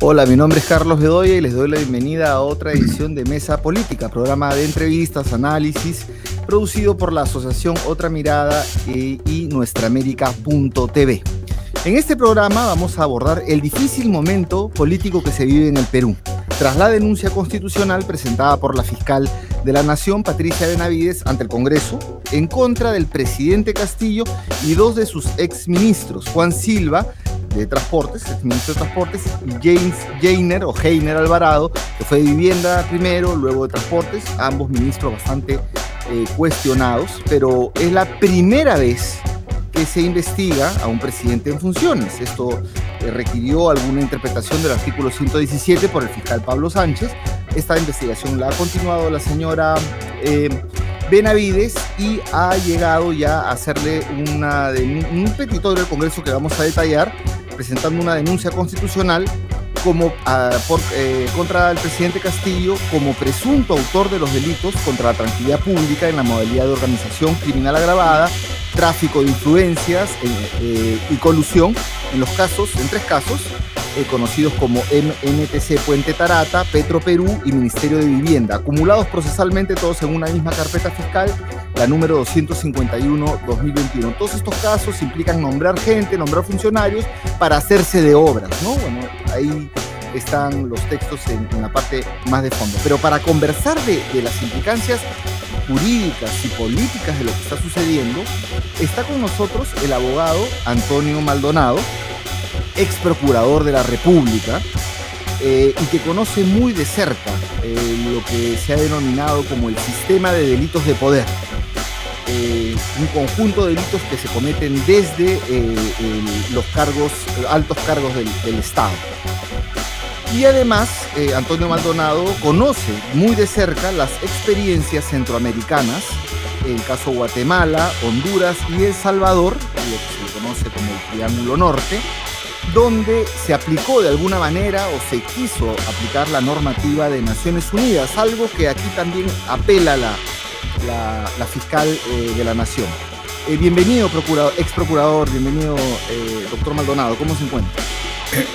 Hola, mi nombre es Carlos Bedoya y les doy la bienvenida a otra edición de Mesa Política, programa de entrevistas, análisis, producido por la Asociación Otra Mirada eh, y nuestraamérica.tv. En este programa vamos a abordar el difícil momento político que se vive en el Perú, tras la denuncia constitucional presentada por la fiscal de la Nación, Patricia Benavides, ante el Congreso, en contra del presidente Castillo y dos de sus exministros, Juan Silva, de Transportes, exministro de Transportes, James Jainer o Heiner Alvarado, que fue de Vivienda primero, luego de Transportes, ambos ministros bastante eh, cuestionados, pero es la primera vez que se investiga a un presidente en funciones. Esto eh, requirió alguna interpretación del artículo 117 por el fiscal Pablo Sánchez. Esta investigación la ha continuado la señora eh, Benavides y ha llegado ya a hacerle una, un petitorio al Congreso que vamos a detallar, presentando una denuncia constitucional como, ah, eh, contra el presidente Castillo como presunto autor de los delitos contra la tranquilidad pública en la modalidad de organización criminal agravada, tráfico de influencias eh, eh, y colusión en los casos, en tres casos, conocidos como MNTC Puente Tarata, Petro Perú y Ministerio de Vivienda, acumulados procesalmente todos en una misma carpeta fiscal, la número 251-2021. Todos estos casos implican nombrar gente, nombrar funcionarios para hacerse de obras, ¿no? Bueno, ahí están los textos en, la parte más de fondo. Pero para conversar de, las implicancias jurídicas y políticas de lo que está sucediendo, está con nosotros el abogado Antonio Maldonado, ex procurador de la República, eh, y que conoce muy de cerca eh, lo que se ha denominado como el sistema de delitos de poder. Eh, un conjunto de delitos que se cometen desde los cargos, altos cargos del, Estado. Y además, Antonio Maldonado conoce muy de cerca las experiencias centroamericanas, el caso Guatemala, Honduras y El Salvador, lo que se conoce como el Triángulo Norte, donde se aplicó de alguna manera o se quiso aplicar la normativa de Naciones Unidas, algo que aquí también apela la, la, fiscal eh, de la Nación. Eh, bienvenido, procurador, ex procurador, bienvenido, eh, doctor Maldonado, ¿cómo se encuentra?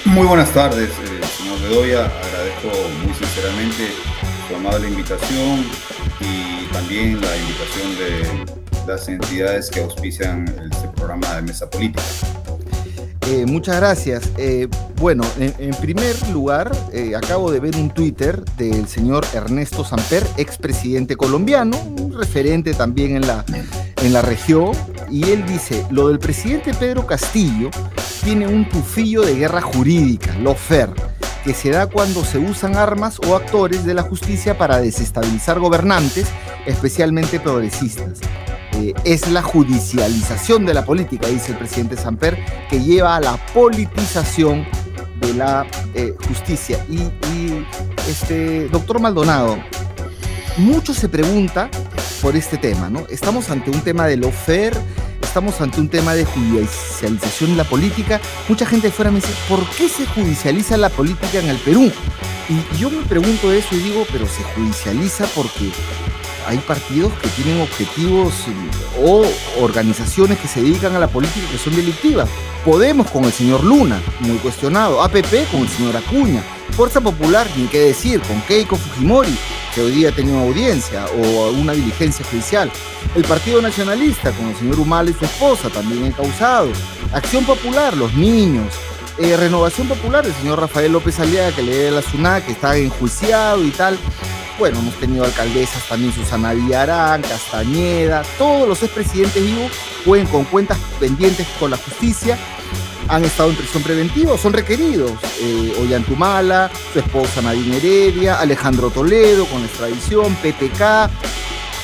Muy buenas tardes, señor Bedoya, agradezco muy sinceramente su amable invitación y también la invitación de las entidades que auspician este programa de mesa política. Eh, muchas gracias. Eh, bueno, en, primer lugar, eh, acabo de ver un Twitter del señor Ernesto Samper, expresidente colombiano, un referente también en la, en la región, y él dice, lo del presidente Pedro Castillo tiene un tufillo de guerra jurídica, lo FER, que se da cuando se usan armas o actores de la justicia para desestabilizar gobernantes, especialmente progresistas. Eh, es la judicialización de la política, dice el presidente Samper, que lleva a la politización de la eh, justicia. Y, este, doctor Maldonado, mucho se pregunta por este tema, ¿no? Estamos ante un tema de lofer, estamos ante un tema de judicialización de la política. Mucha gente de fuera me dice, ¿por qué se judicializa la política en el Perú? Y yo me pregunto eso y digo, pero se judicializa porque hay partidos que tienen objetivos eh, o organizaciones que se dedican a la política que son delictivas. Podemos con el señor Luna, muy cuestionado. APP con el señor Acuña. Fuerza Popular, ni qué decir, con Keiko Fujimori, que hoy día ha tenido audiencia o una diligencia judicial. El Partido Nacionalista con el señor Humala y su esposa, también causado. Acción Popular, los niños. Eh, Renovación Popular, el señor Rafael López Aliaga, que le dé la SUNA, que está enjuiciado y tal. Bueno, hemos tenido alcaldesas también, Susana Villarán, Castañeda, todos los expresidentes vivos pueden con cuentas pendientes con la justicia, han estado en prisión preventiva, son requeridos. Eh, Ollantumala, su esposa Nadine Heredia, Alejandro Toledo con extradición, PPK,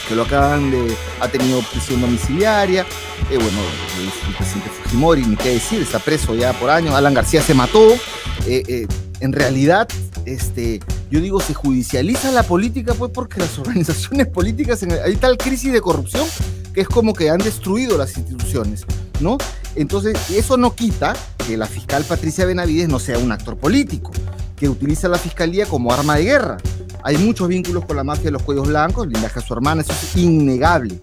que lo acaban de. ha tenido prisión domiciliaria. Eh, bueno, el, presidente Fujimori, ni qué decir, está preso ya por años. Alan García se mató. Eh, eh, en realidad, este, yo digo, se judicializa la política, pues porque las organizaciones políticas, hay tal crisis de corrupción que es como que han destruido las instituciones, ¿no? Entonces, eso no quita que la fiscal Patricia Benavides no sea un actor político, que utiliza la fiscalía como arma de guerra. Hay muchos vínculos con la mafia de los cuellos blancos, lindaje a su hermana, eso es innegable.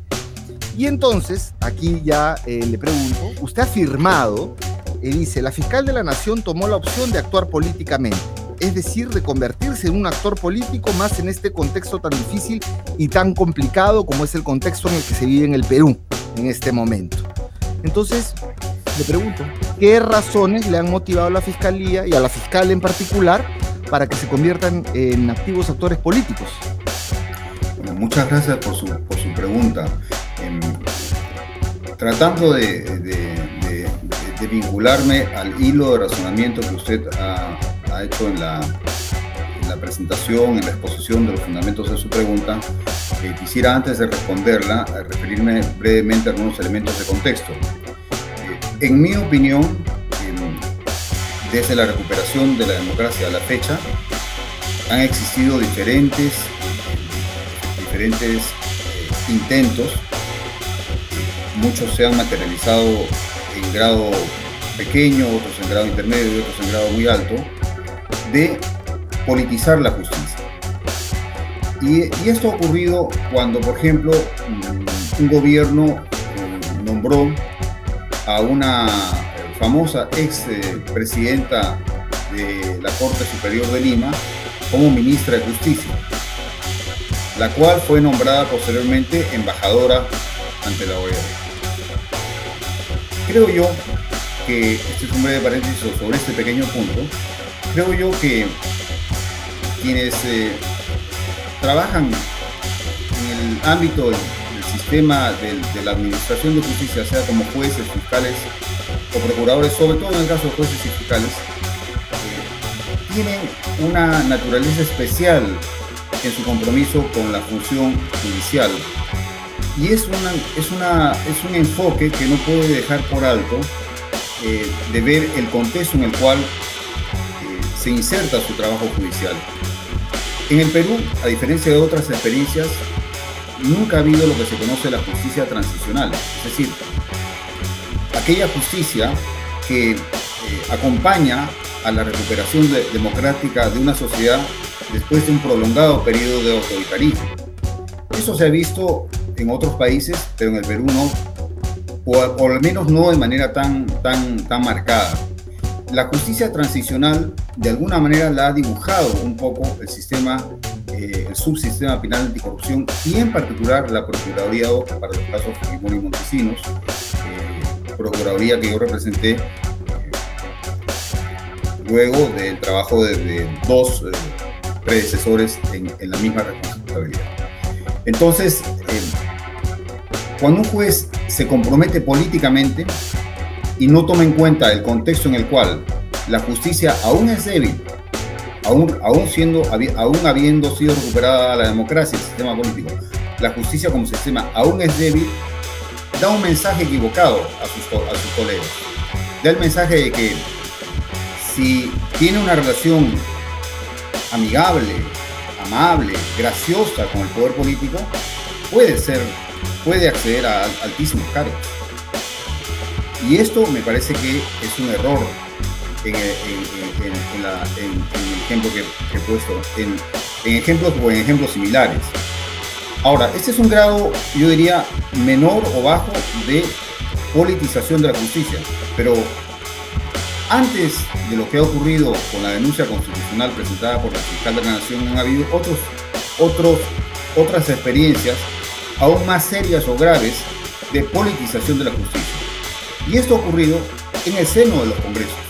Y entonces, aquí ya eh, le pregunto, usted ha afirmado, y dice, la fiscal de la Nación tomó la opción de actuar políticamente es decir, de convertirse en un actor político más en este contexto tan difícil y tan complicado como es el contexto en el que se vive en el Perú en este momento. Entonces, le pregunto, ¿qué razones le han motivado a la Fiscalía y a la fiscal en particular para que se conviertan en activos actores políticos? Muchas gracias por su, pregunta. Em, tratando de, vincularme al hilo de razonamiento que usted ha, hecho en la, presentación, en la exposición de los fundamentos de su pregunta, eh, quisiera antes de responderla referirme brevemente a algunos elementos de contexto. En mi opinión, desde la recuperación de la democracia a la fecha, han existido diferentes, diferentes eh, intentos, muchos se han materializado en grado pequeño, otros en grado intermedio y otros en grado muy alto, de politizar la justicia. Y, esto ha ocurrido cuando, por ejemplo, mm, un gobierno eh, nombró a una famosa ex eh, presidenta de la Corte Superior de Lima como ministra de Justicia, la cual fue nombrada posteriormente embajadora ante la OEA. Creo yo que, este es un breve paréntesis sobre este pequeño punto, creo yo que quienes eh, trabajan en el ámbito del sistema de, la administración de justicia, sea como jueces, fiscales o procuradores, sobre todo en el caso de jueces y fiscales, eh, tienen una naturaleza especial en su compromiso con la función judicial. Y es, una, es, una, es un enfoque que no puede dejar por alto eh, de ver el contexto en el cual se inserta su trabajo judicial. En el Perú, a diferencia de otras experiencias, nunca ha habido lo que se conoce la justicia transicional, es decir, aquella justicia que eh, acompaña a la recuperación democrática de una sociedad después de un prolongado periodo de autoritarismo. Eso se ha visto en otros países, pero en el Perú no, o, al menos no de manera tan, tan, tan marcada. La justicia transicional de alguna manera la ha dibujado un poco el sistema eh, el subsistema penal anticorrupción y en particular la Procuraduría para los casos Fujimori y Montesinos, eh, Procuraduría que yo representé eh, luego del trabajo de, dos predecesores en, en, la misma responsabilidad. Entonces, cuando un juez se compromete políticamente y no toma en cuenta el contexto en el cual la justicia aún es débil aún, siendo, aún habiendo sido recuperada la democracia, el sistema político, la justicia como sistema aún es débil, da un mensaje equivocado a sus, a sus colegas. Da el mensaje de que si tiene una relación amigable, amable, graciosa con el poder político, puede ser, puede acceder a altísimos cargos. Y esto me parece que es un error en, el ejemplo que, he puesto, en, ejemplos o en ejemplos similares. Ahora, este es un grado, yo diría, menor o bajo de politización de la justicia, pero antes de lo que ha ocurrido con la denuncia constitucional presentada por la fiscal de la Nación, han habido otros, otros, otras experiencias aún más serias o graves de politización de la justicia. Y esto ha ocurrido en el seno de los congresos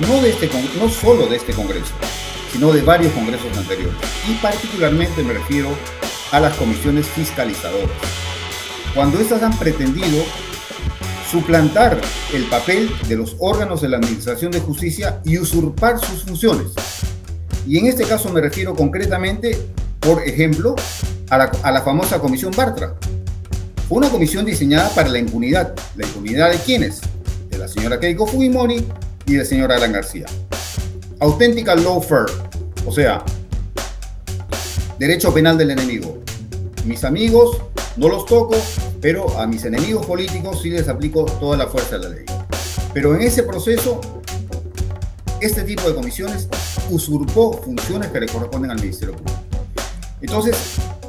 no, de este, no solo de este Congreso, sino de varios congresos anteriores. Y particularmente me refiero a las comisiones fiscalizadoras. Cuando éstas han pretendido suplantar el papel de los órganos de la Administración de Justicia y usurpar sus funciones. Y en este caso me refiero concretamente, por ejemplo, a la, a la famosa Comisión Bartra. Una comisión diseñada para la impunidad. ¿La impunidad de quiénes? De la señora Keiko Fujimori y del señor Alan García. Auténtica lawfare, o sea, derecho penal del enemigo. Mis amigos no los toco, pero a mis enemigos políticos sí les aplico toda la fuerza de la ley. Pero en ese proceso, este tipo de comisiones usurpó funciones que le corresponden al Ministerio. Entonces,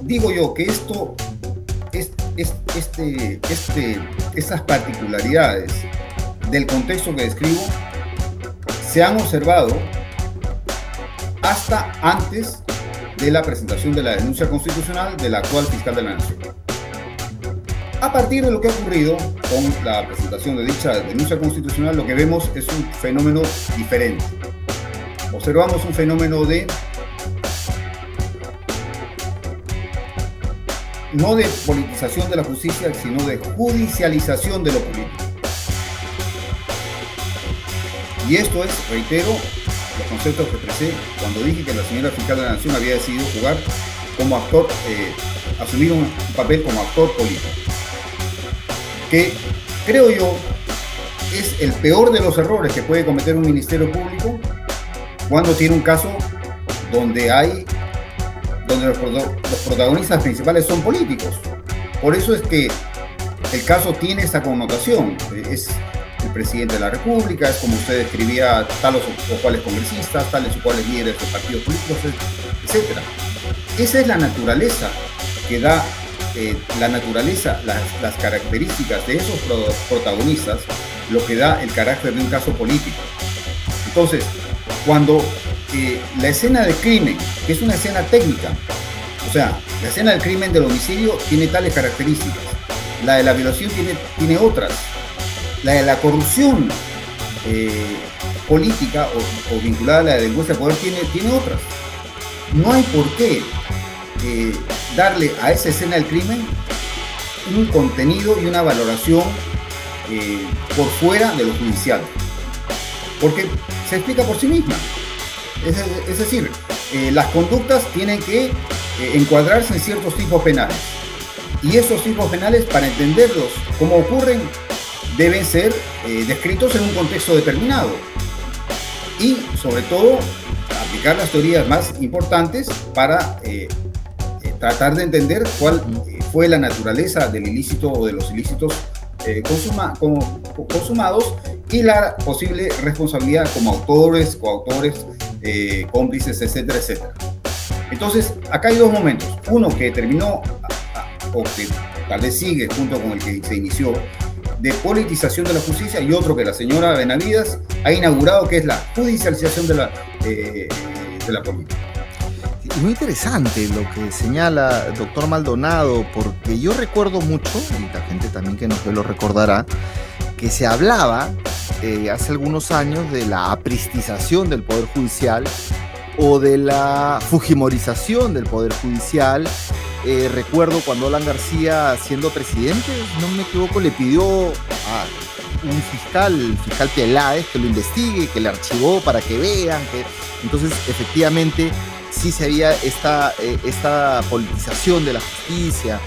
digo yo que esto, es, este, este, estas particularidades del contexto que describo se han observado hasta antes de la presentación de la denuncia constitucional del actual fiscal de la Nación. A partir de lo que ha ocurrido con la presentación de dicha denuncia constitucional, lo que vemos es un fenómeno diferente. Observamos un fenómeno de no de politización de la justicia, sino de judicialización de lo político. Y esto es, reitero, los conceptos que expresé cuando dije que la señora fiscal de la Nación había decidido jugar como actor, eh, asumir un papel como actor político. Que creo yo es el peor de los errores que puede cometer un ministerio público cuando tiene un caso donde hay donde los, protagonistas principales son políticos. Por eso es que el caso tiene esa connotación. Es presidente de la República, es como usted describía tales o, cuales congresistas, tales o cuales líderes de partidos políticos, etc. Esa es la naturaleza que da eh, la naturaleza, las, características de esos protagonistas, lo que da el carácter de un caso político. Entonces, cuando la escena del crimen, que es una escena técnica, o sea, la escena del crimen del homicidio tiene tales características, la de la violación tiene, tiene otras, la de la corrupción eh, política o, vinculada a la delincuencia de poder tiene, tiene otras. No hay por qué eh, darle a esa escena del crimen un contenido y una valoración eh, por fuera de lo judicial, porque se explica por sí misma. Es, decir, las conductas tienen que encuadrarse en ciertos tipos penales. Y esos tipos penales, para entenderlos como ocurren, deben ser eh, descritos en un contexto determinado. Y, sobre todo, aplicar las teorías más importantes para tratar de entender cuál fue la naturaleza del ilícito o de los ilícitos consumados y la posible responsabilidad como autores, coautores eh, cómplices, etcétera, etcétera. Entonces, acá hay dos momentos. Uno que terminó, o que tal vez sigue junto con el que se inició, de politización de la justicia, y otro que la señora Benavides ha inaugurado, que es la judicialización de la, eh, de la política. Muy interesante lo que señala el doctor Maldonado, porque yo recuerdo mucho, y la gente también que nos ve lo recordará, que se hablaba eh, hace algunos años de la apristización del Poder Judicial o de la fujimorización del Poder Judicial. Eh, recuerdo cuando Alan García, siendo presidente, no me equivoco, le pidió a un fiscal, fiscal Peláez, que lo investigue, que le archivó para que vean. Que... Entonces, efectivamente, sí se había esta, eh, esta politización de la justicia.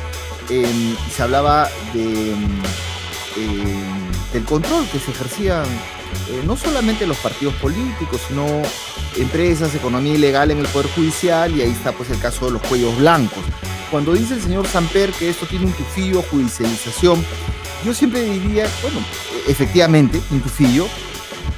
Se hablaba de em, del control que se ejercían eh, no solamente los partidos políticos, sino empresas, economía ilegal en el Poder Judicial, y ahí está pues el caso de los cuellos blancos. Cuando dice el señor Samper que esto tiene un tufillo, judicialización, yo siempre diría, bueno, efectivamente, un tufillo,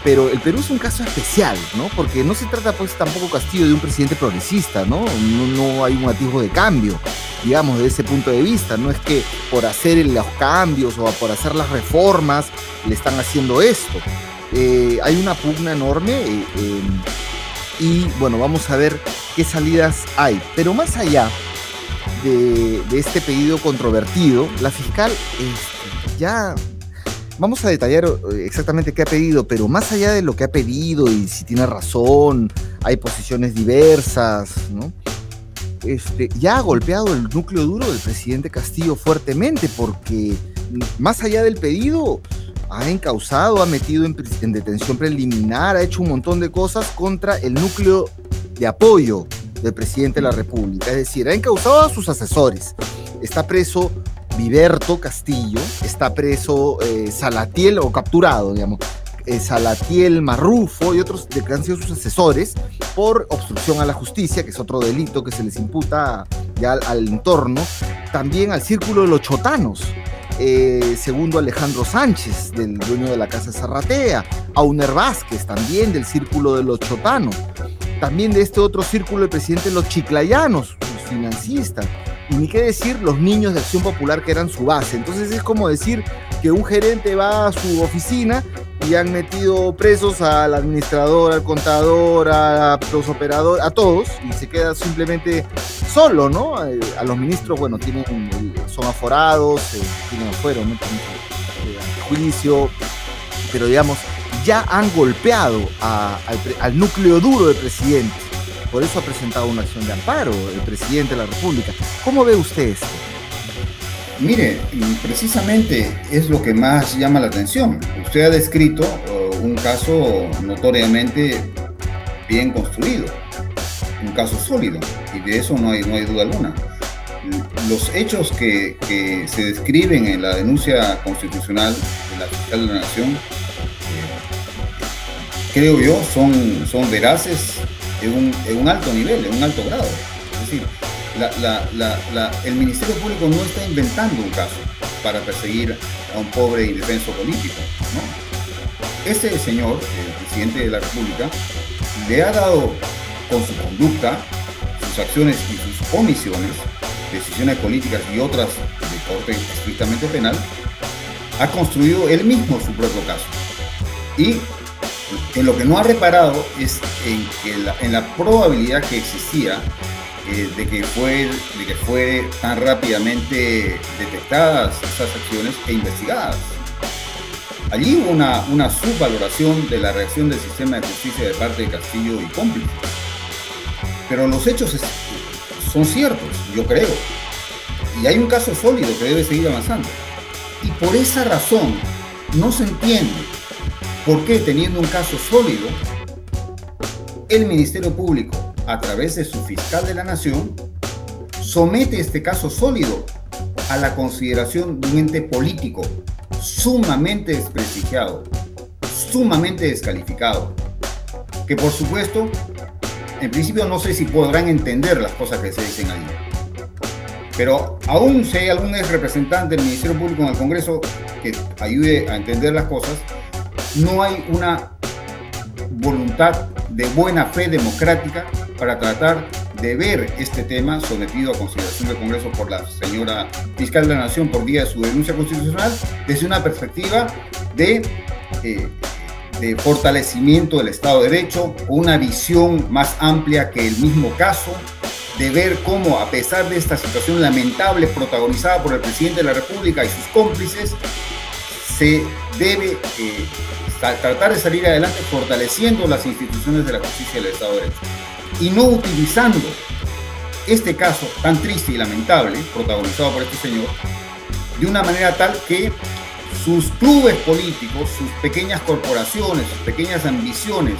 pero el Perú es un caso especial, ¿no? Porque no se trata pues tampoco Castillo de un presidente progresista, ¿no? No, no hay un atisbo de cambio digamos, de ese punto de vista. No es que por hacer los cambios o por hacer las reformas le están haciendo esto. Eh, hay una pugna enorme eh, em, y bueno, vamos a ver qué salidas hay. Pero más allá de, este pedido controvertido, la fiscal este, ya vamos a detallar eh, exactamente qué ha pedido, pero más allá de lo que ha pedido y si tiene razón, hay posiciones diversas, ¿no? Este, ya ha golpeado el núcleo duro del presidente Castillo fuertemente, porque más allá del pedido, ha encausado, ha metido en, detención preliminar, ha hecho un montón de cosas contra el núcleo de apoyo del presidente de la República. Es decir, ha encausado a sus asesores. Está preso Viverto Castillo, está preso eh, Salatiel o capturado, digamos, eh, Salatiel Marrufo y otros que han sido sus asesores por obstrucción a la justicia, que es otro delito que se les imputa ya al, entorno, también al círculo de los chotanos. Eh, segundo Alejandro Sánchez, del dueño de la Casa Zarratea, Auner Vázquez, también del círculo de los chotanos, también de este otro círculo el presidente de los chiclayanos, los financistas, y ni qué decir los niños de Acción Popular que eran su base. Entonces es como decir que un gerente va a su oficina y han metido presos al administrador, al contador, a los operadores, a todos, y se queda simplemente solo, ¿no? Eh, a los ministros, bueno, tienen, son aforados, eh, tienen ¿no? juicio, pero digamos, ya han golpeado al, núcleo duro del presidente. Por eso ha presentado una acción de amparo el presidente de la República. ¿Cómo ve usted esto? Mire, precisamente es lo que más llama la atención. Usted ha descrito uh, un caso notoriamente bien construido, un caso sólido, y de eso no hay, no hay duda alguna. Los hechos que, se describen en la denuncia constitucional de la fiscal de la Nación, eh, creo yo, son, son veraces en un, en un alto nivel, en un alto grado. Es decir, el Ministerio Público no está inventando un caso para perseguir a un pobre indefenso político. ¿no? Este señor, el presidente de la República, le ha dado con su conducta, sus acciones y sus omisiones, decisiones políticas y otras de corte estrictamente penal, ha construido él mismo su propio caso. Y en lo que no ha reparado es en, que en la probabilidad que existía eh, de, que fue, de que fue tan rápidamente detectadas esas acciones e investigadas. Allí hubo una, una subvaloración de la reacción del sistema de justicia de parte de Castillo y cómplices. Pero los hechos son ciertos, yo creo. Y hay un caso sólido que debe seguir avanzando. Y por esa razón no se entiende por qué teniendo un caso sólido, el Ministerio Público a través de su fiscal de la nación, somete este caso sólido a la consideración de un ente político sumamente desprestigiado, sumamente descalificado, que por supuesto, en principio no sé si podrán entender las cosas que se dicen ahí. Pero aún si hay algún ex representante del Ministerio Público en el Congreso que ayude a entender las cosas, no hay una voluntad de buena fe democrática para tratar de ver este tema sometido a consideración del Congreso por la señora fiscal de la Nación por vía de su denuncia constitucional desde una perspectiva de, eh, de fortalecimiento del Estado de Derecho, una visión más amplia que el mismo caso, de ver cómo a pesar de esta situación lamentable protagonizada por el presidente de la República y sus cómplices, se debe eh, tratar de salir adelante fortaleciendo las instituciones de la justicia del Estado de Derecho y no utilizando este caso tan triste y lamentable, protagonizado por este señor, de una manera tal que sus clubes políticos, sus pequeñas corporaciones, sus pequeñas ambiciones,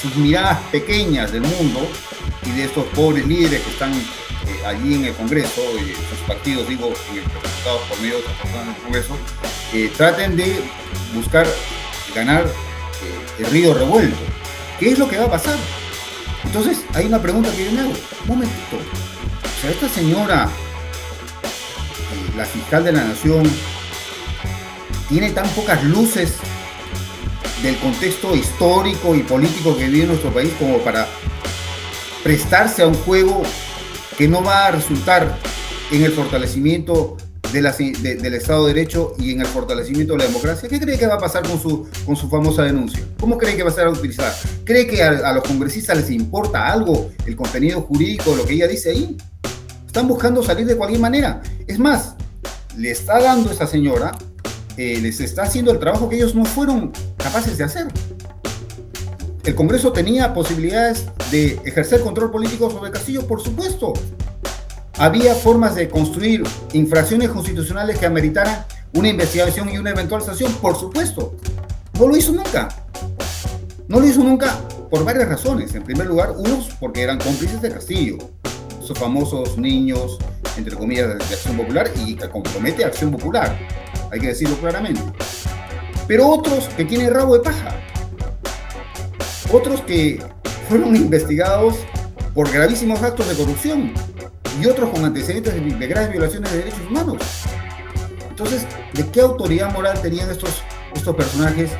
sus miradas pequeñas del mundo y de estos pobres líderes que están eh, allí en el Congreso, y sus partidos, digo, representados por medio de personas en el Congreso, eh, traten de buscar ganar eh, el río revuelto. ¿Qué es lo que va a pasar? Entonces, hay una pregunta que yo me hago. Un momentito. O sea, esta señora, eh, la fiscal de la nación, tiene tan pocas luces del contexto histórico y político que vive nuestro país como para prestarse a un juego que no va a resultar en el fortalecimiento del Estado de Derecho y en el fortalecimiento de la democracia, ¿qué cree que va a pasar con su, con su famosa denuncia? ¿Cómo cree que va a ser utilizada? ¿Cree que a, los congresistas les importa algo el contenido jurídico, lo que ella dice ahí? Están buscando salir de cualquier manera. Es más, le está dando esta señora, eh, les está haciendo el trabajo que ellos no fueron capaces de hacer. El Congreso tenía posibilidades de ejercer control político sobre Castillo, por supuesto. Había formas de construir infracciones constitucionales que ameritaran una investigación y una eventual sanción, por supuesto. No lo hizo nunca. No lo hizo nunca por varias razones. En primer lugar, unos porque eran cómplices de Castillo, esos famosos niños, entre comillas, de Acción Popular y que compromete a Acción Popular. Hay que decirlo claramente. Pero otros que tienen rabo de paja. Otros que fueron investigados por gravísimos actos de corrupción y otros con antecedentes de, graves violaciones de derechos humanos. Entonces, ¿de qué autoridad moral tenían estos, estos personajes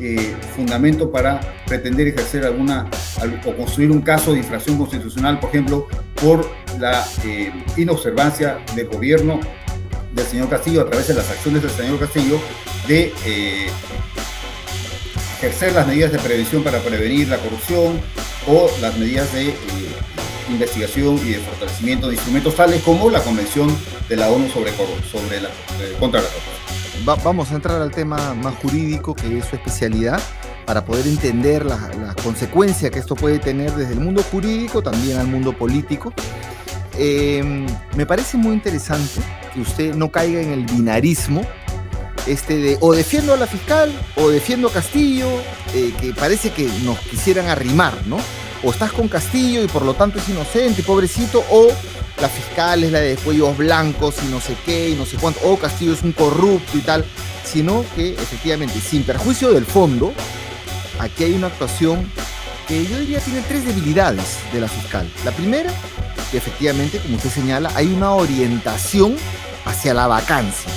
eh, fundamento para pretender ejercer alguna o construir un caso de infracción constitucional, por ejemplo, por la eh, inobservancia del gobierno del señor Castillo a través de las acciones del señor Castillo de eh, ejercer las medidas de prevención para prevenir la corrupción o las medidas de eh, investigación y de fortalecimiento de instrumentos tales como la Convención de la ONU sobre, sobre la, eh, contra la corrupción. vamos a entrar al tema más jurídico, que es su especialidad, para poder entender las la consecuencias que esto puede tener desde el mundo jurídico, también al mundo político. Me parece muy interesante que usted no caiga en el binarismo este de o defiendo a la fiscal o defiendo a Castillo, eh, que parece que nos quisieran arrimar, ¿no? O estás con Castillo y por lo tanto es inocente, pobrecito, o la fiscal es la de cuellos blancos y no sé qué y no sé cuánto, o Castillo es un corrupto y tal, sino que efectivamente, sin perjuicio del fondo, aquí hay una actuación que yo diría tiene tres debilidades de la fiscal. La primera, que efectivamente, como usted señala, hay una orientación hacia la vacancia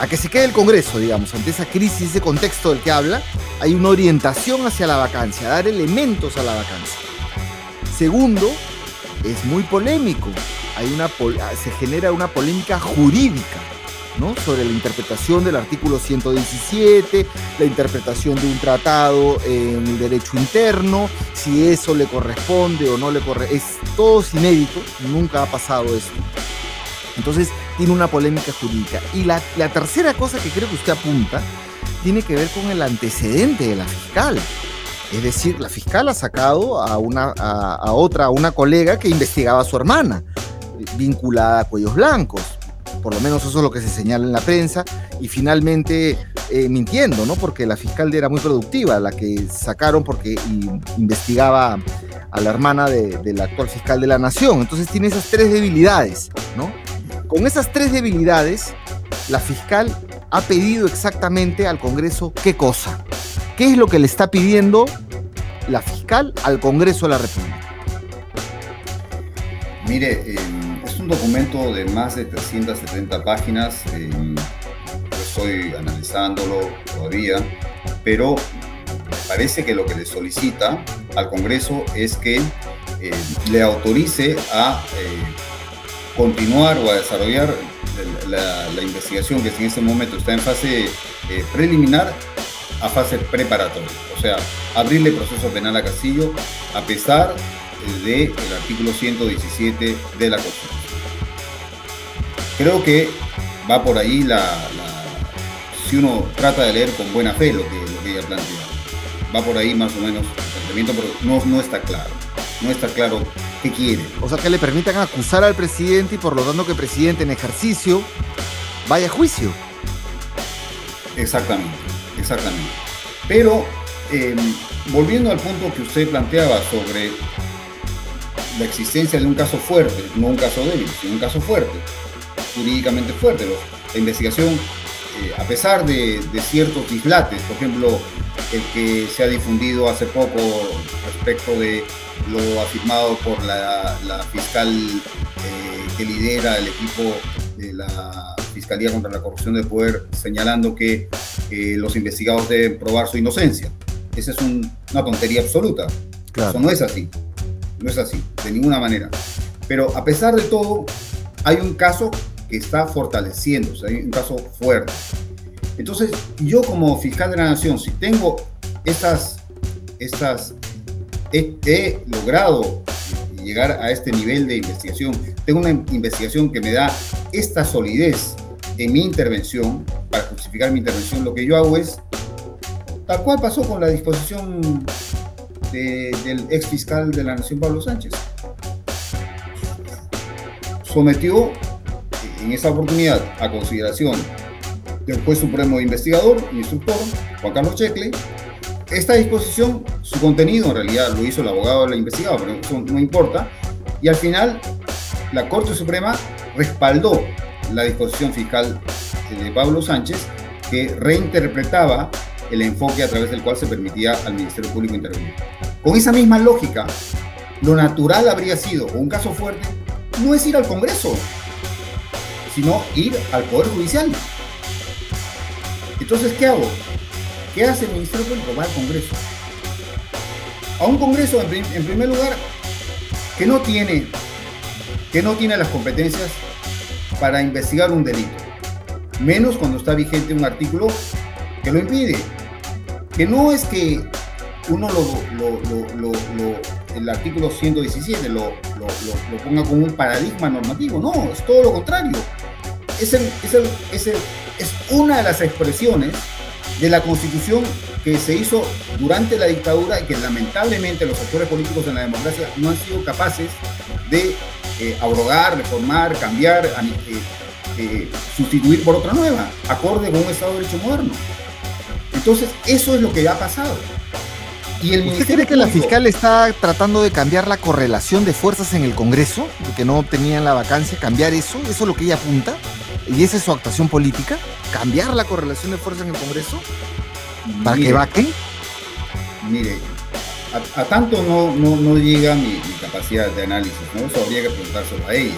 a que se quede el Congreso, digamos, ante esa crisis, ese contexto del que habla, hay una orientación hacia la vacancia, dar elementos a la vacancia. Segundo, es muy polémico, hay una, se genera una polémica jurídica. ¿No? sobre la interpretación del artículo 117, la interpretación de un tratado en el derecho interno, si eso le corresponde o no le corresponde. Es todo inédito, nunca ha pasado esto. Entonces, tiene una polémica jurídica. Y la, tercera cosa que creo que usted apunta tiene que ver con el antecedente de la fiscal. Es decir, la fiscal ha sacado a, una, a, otra, a una colega que investigaba a su hermana, vinculada a Cuellos Blancos. Por lo menos eso es lo que se señala en la prensa. Y finalmente, eh, mintiendo, ¿no? Porque la fiscal era muy productiva, la que sacaron porque investigaba a la hermana del actual fiscal de la nación. Entonces tiene esas tres debilidades, ¿no? Con esas tres debilidades, la fiscal ha pedido exactamente al Congreso qué cosa. ¿Qué es lo que le está pidiendo la fiscal al Congreso de la República? Mire, un documento de más de 370 páginas. Em, yo estoy analizándolo todavía, pero parece que lo que le solicita al Congreso es que em, le autorice a eh, continuar o a desarrollar la, investigación que en este momento está en fase eh, preliminar a fase preparatoria. O sea, abrirle proceso penal a Castillo a pesar del artículo 117 de la Constitución. Creo que va por ahí la, si uno trata de leer con buena fe lo que, lo que ella plantea. Va por ahí más o menos el planteamiento, pero no, no está claro. No está claro ¿Qué quiere? O sea, que le permitan acusar al presidente y por lo tanto que el presidente en ejercicio vaya a juicio. Exactamente, exactamente. Pero em, volviendo al punto que usted planteaba sobre la existencia de un caso fuerte, no un caso débil, sino un caso fuerte, jurídicamente fuerte. La investigación, eh, a pesar de, de, ciertos dislates, por ejemplo, el que se ha difundido hace poco respecto de lo afirmado por la, fiscal eh, que lidera el equipo de la Fiscalía contra la Corrupción de Poder, señalando que los investigados deben probar su inocencia. Esa es una tontería absoluta. Eso no es así. No es así, de ninguna manera. Pero a pesar de todo, hay un caso está fortaleciéndose, hay un caso fuerte. Entonces, yo como fiscal de la Nación, si tengo estas, estas he, logrado llegar a este nivel de investigación, tengo una investigación que me da esta solidez en mi intervención, para justificar mi intervención, lo que yo hago es, tal cual pasó con la disposición del ex fiscal de la Nación, Pablo Sánchez. Sometió en esa oportunidad a consideración del juez supremo investigador y instructor, Juan Carlos Checle, esta disposición, su contenido en realidad lo hizo el abogado del investigado, pero eso no importa. Y al final, la Corte Suprema respaldó la disposición fiscal de Pablo Sánchez, que reinterpretaba el enfoque a través del cual se permitía al Ministerio Público intervenir. Con esa misma lógica, lo natural habría sido, o un caso fuerte, no es ir al Congreso, sino ir al Poder Judicial. Entonces, ¿qué hago? ¿Qué hace el Ministerio Público? Va al Congreso. A un Congreso, en, primer lugar, que no tiene, que no tiene las competencias para investigar un delito. Menos cuando está vigente un artículo que lo impide. que no es que uno lo, el artículo 117 lo, ponga como un paradigma normativo, no, es todo lo contrario. Es, es, es una de las expresiones de la constitución que se hizo durante la dictadura y que lamentablemente los actores políticos en la democracia no han sido capaces de eh, abrogar, reformar, cambiar, eh, eh, sustituir por otra nueva, acorde con un Estado de Derecho moderno. Entonces, eso es lo que ha pasado. Y el ¿Usted cree que la fiscal está tratando de cambiar la correlación de fuerzas en el Congreso, de que no obtenían la vacancia, cambiar eso? ¿Eso es lo que ella apunta? ¿Y esa es su actuación política? ¿Cambiar la correlación de fuerzas en el Congreso? ¿Para que vaquen? Mire, a, tanto no, no, llega mi, capacidad de análisis, ¿no? Eso habría que preguntárselo a ella.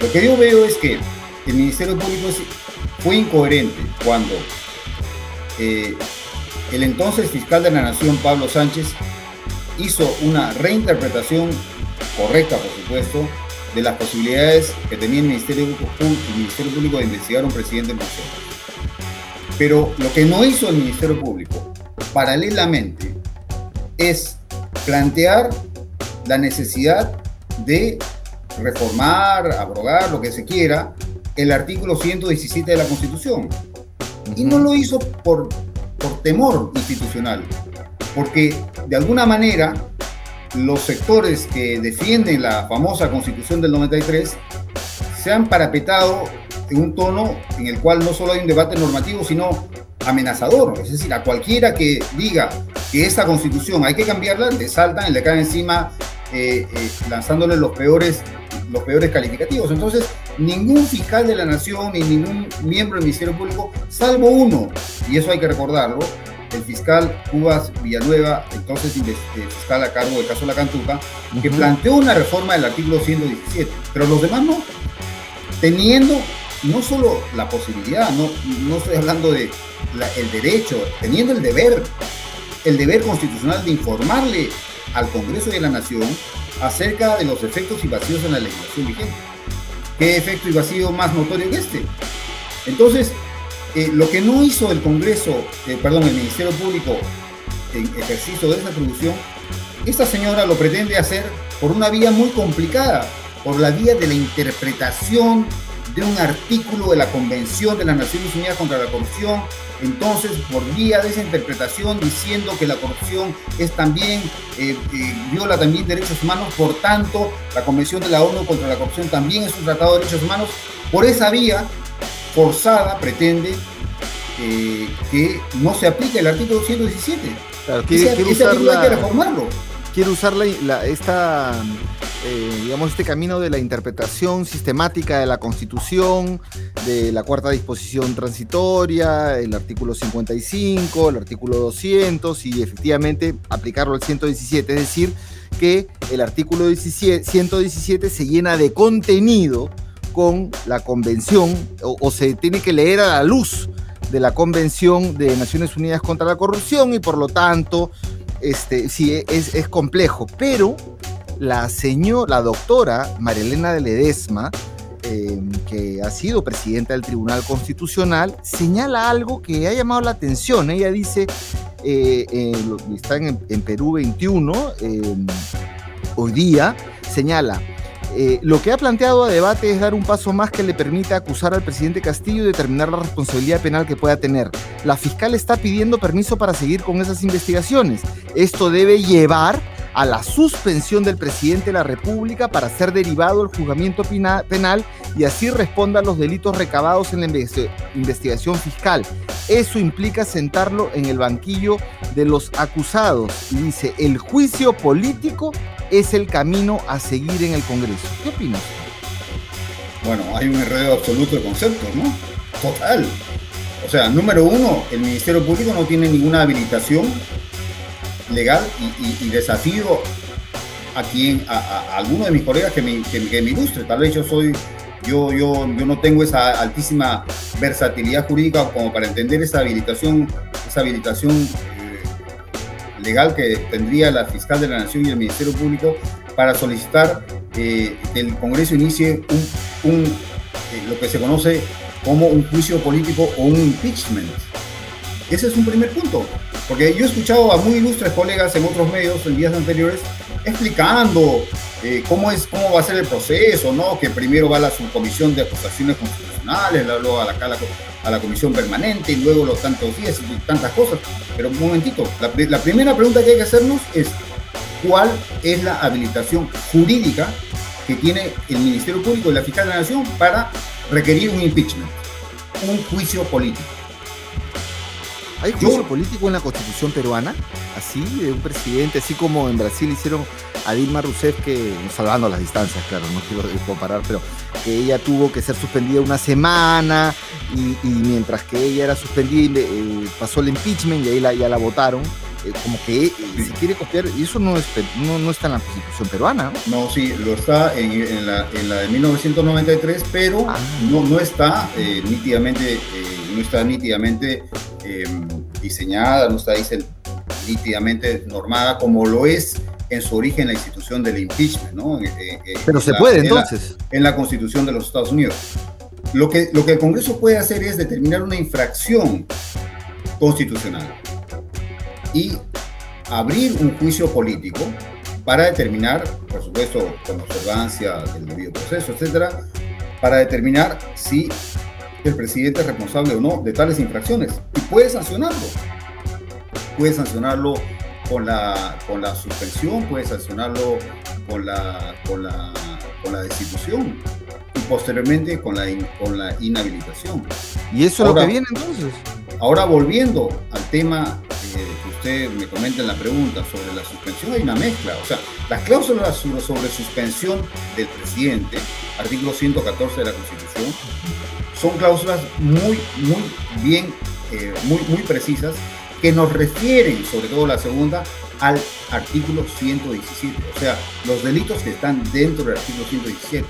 Lo que yo veo es que el Ministerio Público fue incoherente cuando eh, el entonces fiscal de la Nación, Pablo Sánchez, hizo una reinterpretación correcta, por supuesto, de las posibilidades que tenía el Ministerio Público, de investigar a un presidente en Pero lo que no hizo el Ministerio Público, paralelamente, es plantear la necesidad de reformar, abrogar, lo que se quiera, el artículo 117 de la Constitución. Y no lo hizo por, por temor institucional, porque de alguna manera los sectores que defienden la famosa Constitución del 93 se han parapetado en un tono en el cual no solo hay un debate normativo, sino amenazador. Es decir, a cualquiera que diga que esta constitución hay que cambiarla, le saltan y le caen encima eh, eh, lanzándole los peores, los peores calificativos. Entonces, ningún fiscal de la nación ni ningún miembro del Ministerio Público, salvo uno, y eso hay que recordarlo, el fiscal Cubas Villanueva, entonces eh, fiscal a cargo del caso La Cantuca, que planteó una reforma del artículo 117, pero los demás no, teniendo no solo la posibilidad, no, no estoy hablando de el derecho, teniendo el deber, el deber constitucional de informarle al Congreso de la Nación acerca de los efectos invasivos en la legislación vigente. ¿Qué efecto invasivo más notorio que este? Entonces, eh, lo que no hizo el Congreso, eh, perdón, el Ministerio Público en ejercicio de esa atribución, esta señora lo pretende hacer por una vía muy complicada, por la vía de la interpretación de un artículo de la Convención de las Naciones Unidas contra la Corrupción, entonces por vía de esa interpretación diciendo que la corrupción es también, eh, viola también derechos humanos, por tanto la Convención de la ONU contra la Corrupción también es un tratado de derechos humanos, por esa vía forzada pretende eh, que no se aplique el artículo 117. Claro, quiere, quiere usar reformarlo. Quiere usar esta, eh, digamos, este camino de la interpretación sistemática de la Constitución, de la cuarta disposición transitoria, el artículo 55, el artículo 200 y efectivamente aplicarlo al 117, es decir, que el artículo 117 se llena de contenido con la convención o, se tiene que leer a la luz de la Convención de Naciones Unidas contra la Corrupción y por lo tanto, este, sí, es, complejo. Pero la señora, la doctora Marilena de Ledesma, em, que ha sido presidenta del Tribunal Constitucional, señala algo que ha llamado la atención. Ella dice, eh, eh, está en, en, Perú 21, em, hoy día, señala, eh, lo que ha planteado a debate es dar un paso más que le permita acusar al presidente Castillo y determinar la responsabilidad penal que pueda tener. La fiscal está pidiendo permiso para seguir con esas investigaciones. Esto debe llevar a la suspensión del presidente de la República para ser derivado el juzgamiento penal y así responda a los delitos recabados en la investigación fiscal. Eso implica sentarlo en el banquillo de los acusados. Y dice, el juicio político es el camino a seguir en el Congreso. ¿Qué opinas? Bueno, hay un error absoluto de conceptos, ¿no? Total. O sea, número uno, el Ministerio Público no tiene ninguna habilitación legal y, desafío a quien, a, alguno de mis colegas que me, que, me ilustre. Tal vez yo soy, yo, yo, yo no tengo esa altísima versatilidad jurídica como para entender esa habilitación, esa habilitación legal que tendría la fiscal de la Nación y el Ministerio Público para solicitar eh, que el Congreso inicie un, eh, lo que se conoce como un juicio político o un impeachment. Ese es un primer punto. Porque yo he escuchado a muy ilustres colegas en otros medios en días anteriores explicando eh, cómo, es, cómo va a ser el proceso, ¿no? Que primero va la subcomisión de acusaciones constitucionales, luego a la, a la, comisión permanente y luego los tantos días y tantas cosas. Pero un momentito, la, la primera pregunta que hay que hacernos es cuál es la habilitación jurídica que tiene el Ministerio Público y la Fiscal de la Nación para requerir un impeachment, un juicio político. ¿Hay juicio político en la constitución peruana? Así, de un presidente, así como en Brasil hicieron a Dilma Rousseff, que, salvando las distancias, claro, no quiero comparar, pero que ella tuvo que ser suspendida una semana y, mientras que ella era suspendida eh, pasó el impeachment y ahí la, ya la votaron. Eh, como que se eh, quiere copiar, y eso no, no, está en la constitución peruana. No, sí, lo está en, la, de 1993, pero ah. no, no está nítidamente, no está nítidamente diseñada, no está nítidamente normada como lo es en su origen la institución del impeachment, ¿no? Pero se puede entonces. en la constitución de los Estados Unidos. Lo que, lo que el Congreso puede hacer es determinar una infracción constitucional y abrir un juicio político para determinar, por supuesto, con observancia del debido proceso, etcétera, para determinar si el presidente es responsable o no de tales infracciones y puede sancionarlo. Puede sancionarlo con la, con la suspensión, puede sancionarlo con la, con la, con la destitución y posteriormente con la, con la inhabilitación. ¿Y eso es lo que viene entonces? Ahora volviendo al tema usted me comenta en la pregunta sobre la suspensión, hay una mezcla. O sea, las cláusulas sobre suspensión del presidente, artículo 114 de la Constitución, son cláusulas muy, muy bien, eh, muy, muy precisas que nos refieren, sobre todo la segunda, al artículo 117, o sea, los delitos que están dentro del artículo 117.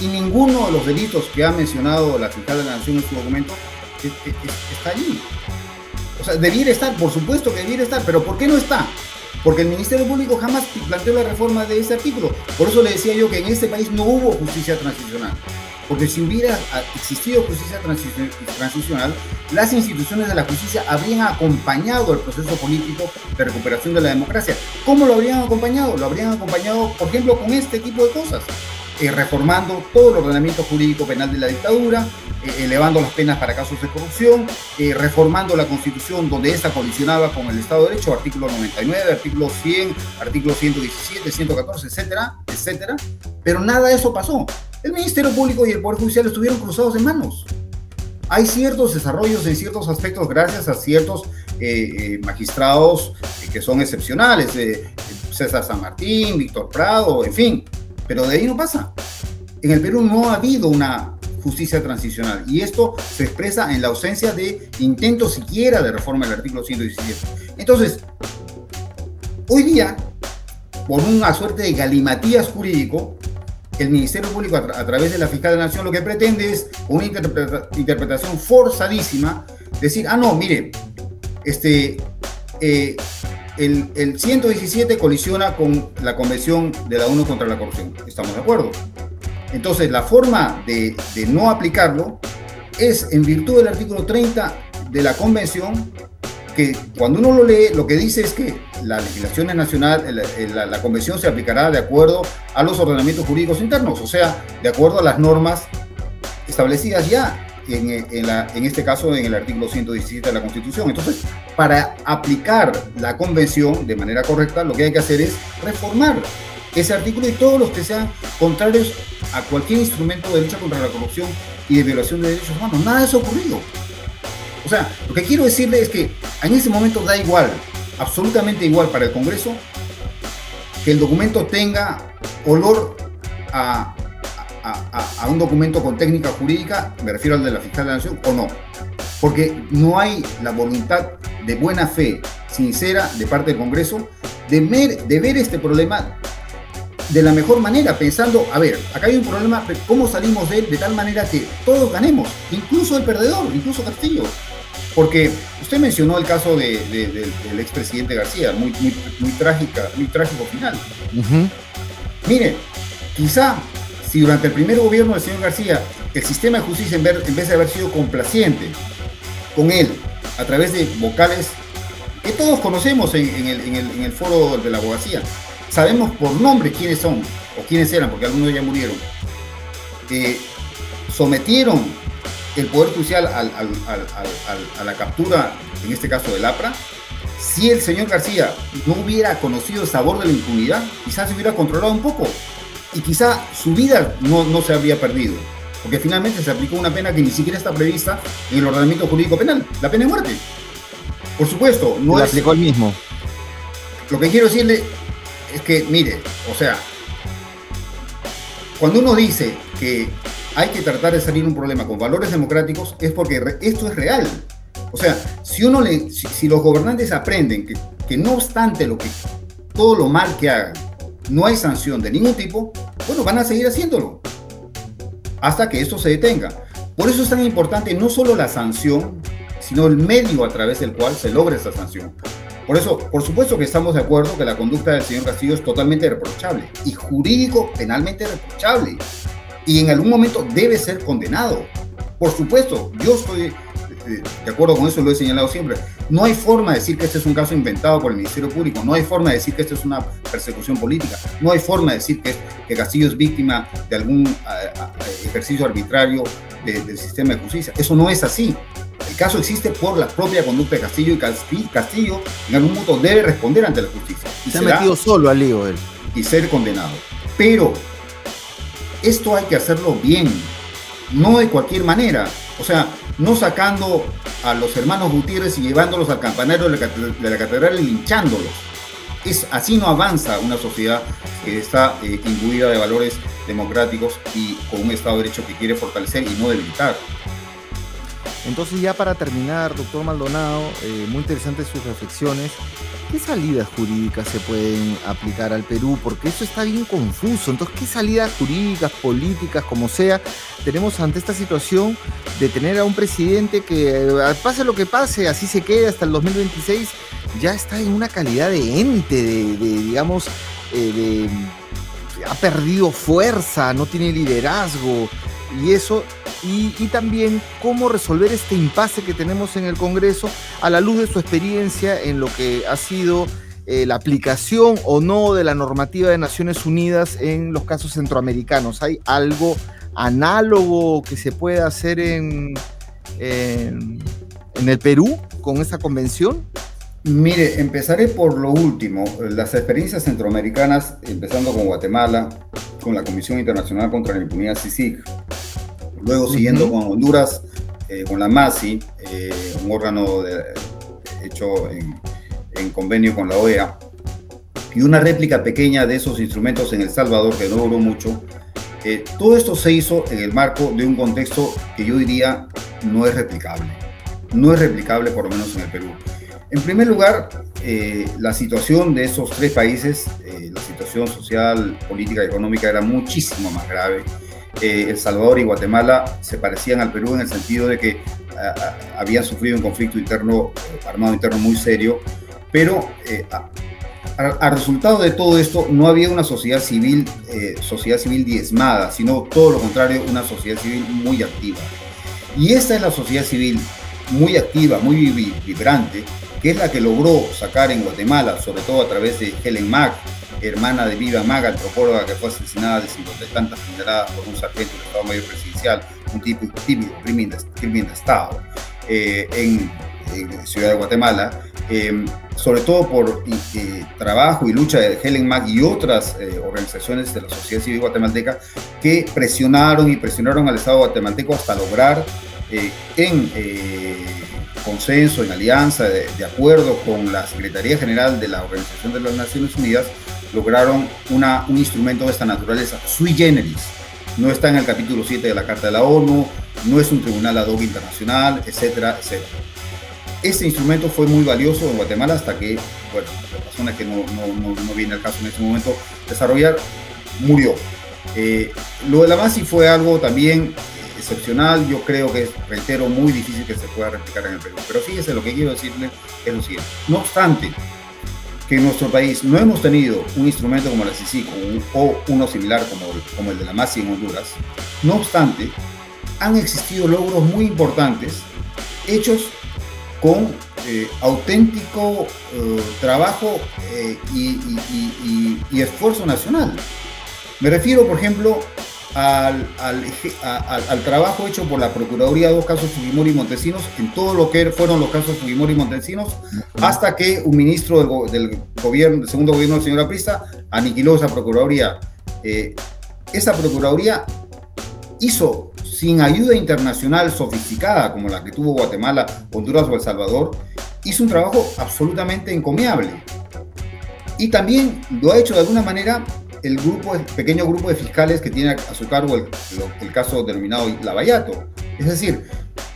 Y ninguno de los delitos que ha mencionado la fiscal de la Nación en su documento está allí. O sea, debiera estar, por supuesto que debiera estar, pero ¿por qué no está? Porque el Ministerio Público jamás planteó la reforma de ese artículo. Por eso le decía yo que en este país no hubo justicia transicional. Porque si hubiera existido justicia transicional, las instituciones de la justicia habrían acompañado el proceso político de recuperación de la democracia. ¿Cómo lo habrían acompañado? Lo habrían acompañado, por ejemplo, con este tipo de cosas. Eh, reformando todo el ordenamiento jurídico penal de la dictadura, eh, elevando las penas para casos de corrupción, eh, reformando la constitución donde esta colisionaba con el Estado de Derecho, artículo 99, artículo 100, artículo 117, 114, etcétera, etcétera. Pero nada de eso pasó. El Ministerio Público y el Poder Judicial estuvieron cruzados en manos. Hay ciertos desarrollos en ciertos aspectos gracias a ciertos magistrados que son excepcionales, César San Martín, Víctor Prado, en fin, pero de ahí no pasa. En el Perú no ha habido una justicia transicional y esto se expresa en la ausencia de intento siquiera de reforma del artículo 117. Entonces, hoy día, por una suerte de galimatías jurídico, el Ministerio Público a, través de la Fiscal de la Nación lo que pretende es una interpretación forzadísima, decir, ah, no, mire, este, eh, el, 117 colisiona con la Convención de la ONU contra la corrupción. Estamos de acuerdo. Entonces, la forma de, no aplicarlo es en virtud del artículo 30 de la Convención, que cuando uno lo lee, lo que dice es que la legislación nacional, la, Convención se aplicará de acuerdo a los ordenamientos jurídicos internos, o sea, de acuerdo a las normas establecidas ya en, este caso en el artículo 117 de la Constitución. Entonces, para aplicar la convención de manera correcta, lo que hay que hacer es reformar ese artículo y todos los que sean contrarios a cualquier instrumento de lucha contra la corrupción y de violación de derechos humanos. Nada de ha ocurrido. O sea, lo que quiero decirle es que en ese momento da igual, absolutamente igual para el Congreso, que el documento tenga olor a a, un documento con técnica jurídica, me refiero al de la Fiscal de la Nación, o no. Porque no hay la voluntad de buena fe, sincera, de parte del Congreso, de, de ver este problema de la mejor manera, pensando, a ver, acá hay un problema, ¿cómo salimos de él de tal manera que todos ganemos? Incluso el perdedor, incluso Castillo. Porque usted mencionó el caso del expresidente García, muy, muy, trágica, muy trágico final. Mire, quizá si durante el primer gobierno del señor García el sistema de justicia, en vez de haber sido complaciente con él a través de vocales que todos conocemos en, el, foro de la abogacía. Sabemos por nombre quiénes son o quiénes eran, porque algunos ya murieron. sometieron el Poder Judicial a la captura, en este caso del APRA, si el señor García no hubiera conocido el sabor de la impunidad, quizás se hubiera controlado un poco y quizá su vida no, no se habría perdido. Porque finalmente se aplicó una pena que ni siquiera está prevista en el ordenamiento jurídico penal, la pena de muerte. Por supuesto, no la aplicó el mismo. Lo que quiero decirle es que, mire, o sea, cuando uno dice que hay que tratar de salir un problema con valores democráticos, es porque esto es real. O sea, si uno le, si, los gobernantes aprenden que, que, no obstante lo que todo lo mal que hagan, no hay sanción de ningún tipo, bueno, van a seguir haciéndolo hasta que esto se detenga. Por eso es tan importante no solo la sanción, sino el medio a través del cual se logra esa sanción. Por eso, por supuesto que estamos de acuerdo que la conducta del señor Castillo es totalmente reprochable y jurídico penalmente reprochable y en algún momento debe ser condenado. Por supuesto, yo estoy de acuerdo con eso, lo he señalado siempre. No hay forma de decir que este es un caso inventado por el Ministerio Público, no hay forma de decir que esto es una persecución política, no hay forma de decir que, que Castillo es víctima de algún ejercicio arbitrario del sistema de justicia. Eso no es así. El caso existe por la propia conducta de Castillo y Castillo en algún momento debe responder ante la justicia. Y se ha metido solo al lío él. Y ser condenado. Pero esto hay que hacerlo bien, no de cualquier manera. O sea, no sacando a los hermanos Gutiérrez y llevándolos al campanario de la catedral y linchándolos. Es, así no avanza una sociedad que está eh, imbuida de valores democráticos y con un Estado de Derecho que quiere fortalecer y no debilitar. Entonces ya para terminar, doctor Maldonado, eh, muy interesantes sus reflexiones. ¿Qué salidas jurídicas se pueden aplicar al Perú? Porque eso está bien confuso. Entonces, ¿qué salidas jurídicas, políticas, como sea, tenemos ante esta situación de tener a un presidente que, eh, pase lo que pase, así se quede hasta el 2026, ya está en una calidad de ente, de, digamos, eh, de, ha perdido fuerza, no tiene liderazgo, y eso y, también cómo resolver este impasse que tenemos en el Congreso a la luz de su experiencia en lo que ha sido eh, la aplicación o no de la normativa de Naciones Unidas en los casos centroamericanos. ¿Hay algo análogo que se pueda hacer en, en, el Perú con esta convención? Mire, empezaré por lo último, las experiencias centroamericanas, empezando con Guatemala, con la Comisión Internacional contra la Impunidad CICIG, luego siguiendo con Honduras, eh, con la MASI, eh, un órgano hecho en, convenio con la OEA, y una réplica pequeña de esos instrumentos en El Salvador, que no duró mucho. Eh, todo esto se hizo en el marco de un contexto que yo diría no es replicable. No es replicable, por lo menos en el Perú. En primer lugar, la situación de esos tres países, la situación social, política y económica era muchísimo más grave eh, El Salvador y Guatemala se parecían al Perú en el sentido de que habían sufrido un conflicto interno, eh, armado interno muy serio, pero eh, al resultado de todo esto no había una sociedad civil, sociedad civil diezmada, sino todo lo contrario, una sociedad civil muy activa. Y esta es la sociedad civil muy activa, muy vibrante, que es la que logró sacar en Guatemala, sobre todo a través de Helen Mack, hermana de Viva Maga, antropóloga que fue asesinada de cincuenta y tantas generadas por un sargento del Estado Mayor Presidencial, un tipo tímido crimen de, Estado, eh, en, Ciudad de Guatemala, eh, sobre todo por eh, trabajo y lucha de Helen Mack y otras organizaciones de la sociedad civil guatemalteca que presionaron y presionaron al Estado guatemalteco hasta lograr en consenso, en alianza, de, de, acuerdo con la Secretaría General de la Organización de las Naciones Unidas, lograron una, un instrumento de esta naturaleza, sui generis. No está en el capítulo 7 de la Carta de la ONU, no es un tribunal ad hoc internacional, etcétera, etcétera. Este instrumento fue muy valioso en Guatemala hasta que, bueno, por razones que no, no, no, viene al caso en este momento desarrollar, murió. Eh, lo de la MASI fue algo también excepcional, yo creo que es, reitero, muy difícil que se pueda replicar en el Perú. Pero fíjese, lo que quiero decirle es lo siguiente. No obstante, que en nuestro país no hemos tenido un instrumento como la CICIC o uno similar como, el de la MASI en Honduras, no obstante, han existido logros muy importantes hechos con eh, auténtico eh, trabajo eh, y, esfuerzo nacional. Me refiero, por ejemplo, al, trabajo hecho por la Procuraduría de dos casos Fujimori y Montesinos, en todo lo que fueron los casos Fujimori y Montesinos, hasta que un ministro del, gobierno, del segundo gobierno del señor Aprista, aniquiló esa Procuraduría. esa Procuraduría hizo sin ayuda internacional sofisticada como la que tuvo Guatemala, Honduras o El Salvador, hizo un trabajo absolutamente encomiable. Y también lo ha hecho de alguna manera el grupo, el pequeño grupo de fiscales que tiene a su cargo el, caso denominado Lavallato. Es decir,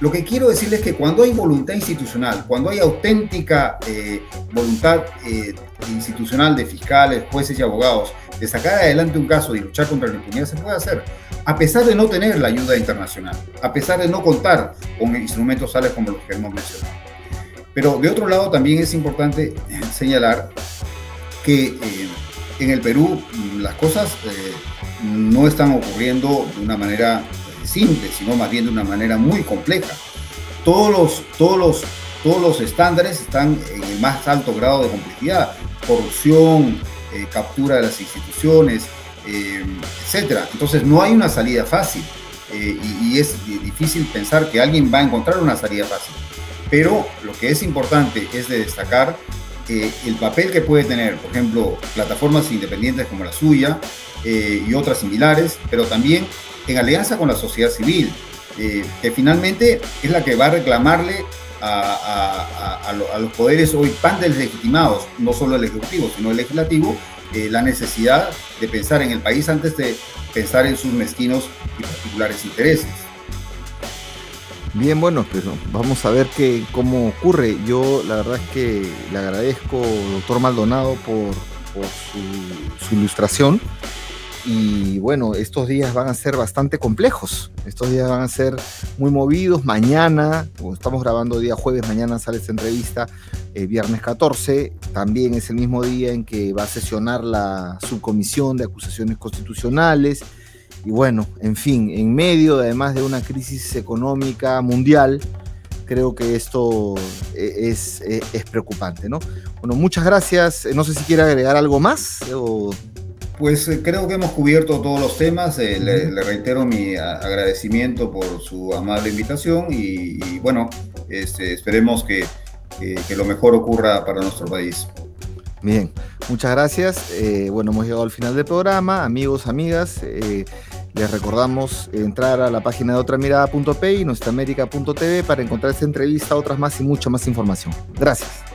lo que quiero decirles es que cuando hay voluntad institucional, cuando hay auténtica eh, voluntad eh, institucional de fiscales, jueces y abogados de sacar adelante un caso y luchar contra la impunidad, se puede hacer a pesar de no tener la ayuda internacional, a pesar de no contar con instrumentos tales como los que hemos mencionado. Pero de otro lado también es importante señalar que eh, en el Perú las cosas eh, no están ocurriendo de una manera eh, simple, sino más bien de una manera muy compleja. Todos los, todos los, todos los estándares están en el más alto grado de complejidad. Corrupción, captura de las instituciones, eh, etcétera. Entonces no hay una salida fácil eh, y, es difícil pensar que alguien va a encontrar una salida fácil. Pero lo que es importante es de destacar el papel que puede tener, por ejemplo, plataformas independientes como la suya eh, y otras similares, pero también en alianza con la sociedad civil, que finalmente es la que va a reclamarle a, los poderes hoy pan legitimados, no solo el Ejecutivo, sino el Legislativo, eh, la necesidad de pensar en el país antes de pensar en sus mezquinos y particulares intereses. Bien, bueno, pero vamos a ver qué, cómo ocurre. Yo la verdad es que le agradezco, doctor Maldonado, por, su ilustración. Y bueno, estos días van a ser bastante complejos. Estos días van a ser muy movidos. Mañana, estamos grabando día jueves, mañana sale esta entrevista, el viernes 14. También es el mismo día en que va a sesionar la subcomisión de acusaciones constitucionales. Y bueno, en fin, en medio además de una crisis económica mundial, creo que esto eh, es, es, eh, es preocupante, ¿no? Bueno, muchas gracias. No sé si quiere agregar algo más o pues eh, creo que hemos cubierto todos los temas. Eh, le, reitero mi agradecimiento por su amable invitación y, bueno, este, esperemos que, lo mejor ocurra para nuestro país. Bien, muchas gracias. Eh, bueno, hemos llegado al final del programa. Amigos, amigas, les recordamos entrar a la página de otramirada.p y nuestraamérica.tv para encontrar esta entrevista, otras más y mucha más información. Gracias.